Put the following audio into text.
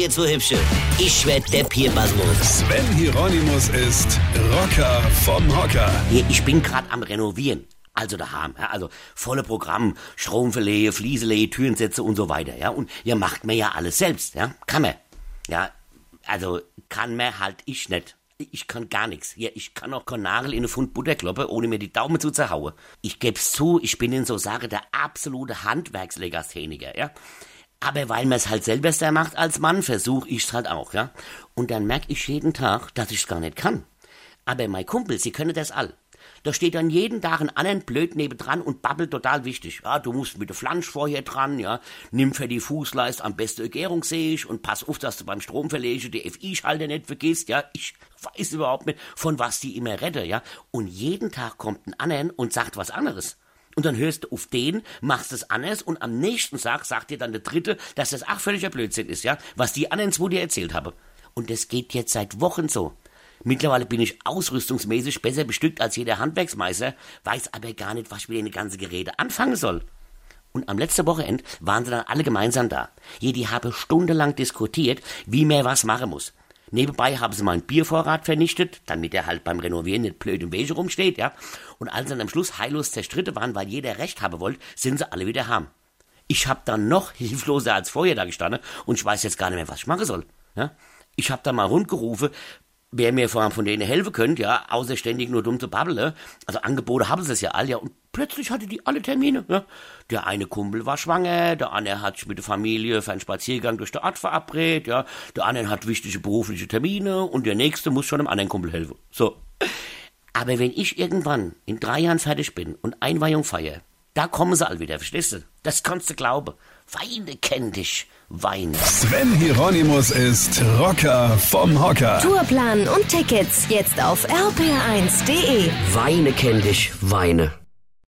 jetzt so hübsche. Ich werd der Pierpasmus. Sven Hieronymus ist Rocker vom Hocker. Hier, ich bin grad am Renovieren. Also daheim, ja, also volle Programm, Stromverlehe, Flieselehe, Türensätze und so weiter, ja. Und ihr macht mir ja alles selbst, ja. Kann man. Ja, also kann man halt ich nicht. Ich kann gar nichts. Ja, ich kann auch kein Nagel in eine Pfund Butter kloppen, ohne mir die Daumen zu zerhauen. Ich geb's zu, ich bin in so Sache der absolute Handwerkslegastheniker, ja. Aber weil man es halt selber sehr macht als Mann, versuche ich's halt auch, ja. Und dann merk ich jeden Tag, dass ich's gar nicht kann. Aber mein Kumpel, sie können das all. Da steht dann jeden Tag ein anderen blöd nebendran und babbelt total wichtig. Ja, du musst mit der Flansch vorher dran, ja. Nimm für die Fußleist am besten Gärungssäge und pass auf, dass du beim Stromverlegen die FI-Schalter nicht vergisst, ja. Ich weiß überhaupt nicht, von was die immer rette, ja. Und jeden Tag kommt ein anderen und sagt was anderes. Und dann hörst du auf den, machst es anders und am nächsten Tag sagt dir dann der Dritte, dass das auch völliger Blödsinn ist, ja, was die anderen zwei dir erzählt haben. Und das geht jetzt seit Wochen so. Mittlerweile bin ich ausrüstungsmäßig besser bestückt als jeder Handwerksmeister, weiß aber gar nicht, was ich mit den ganzen Geräte anfangen soll. Und am letzten Wochenende waren sie dann alle gemeinsam da. Jedi habe stundenlang diskutiert, wie man was machen muss. Nebenbei haben sie meinen Biervorrat vernichtet, damit er halt beim Renovieren nicht blöd im Wege rumsteht, ja. Und als sie dann am Schluss heillos zerstritten waren, weil jeder Recht haben wollte, sind sie alle wieder harm. Ich hab dann noch hilfloser als vorher da gestanden und ich weiß jetzt gar nicht mehr, was ich machen soll. Ja? Ich hab dann mal rundgerufen, wer mir von, von denen helfen könnt, ja, außer ständig nur dumm zu babbeln. Also Angebote haben sie es ja alle, ja, und plötzlich hatte die alle Termine, ja. Der eine Kumpel war schwanger, der andere hat sich mit der Familie für einen Spaziergang durch die Art verabredet, ja. Der andere hat wichtige berufliche Termine und der nächste muss schon einem anderen Kumpel helfen. So. Aber wenn ich irgendwann in drei Jahren fertig bin und Einweihung feiere, da kommen sie alle wieder, verstehst du? Das kannst du glauben. Weine kenn dich, Weine. Sven Hieronymus ist Rocker vom Hocker. Tourplan und Tickets jetzt auf rpr1.de. Weine kenn dich, Weine.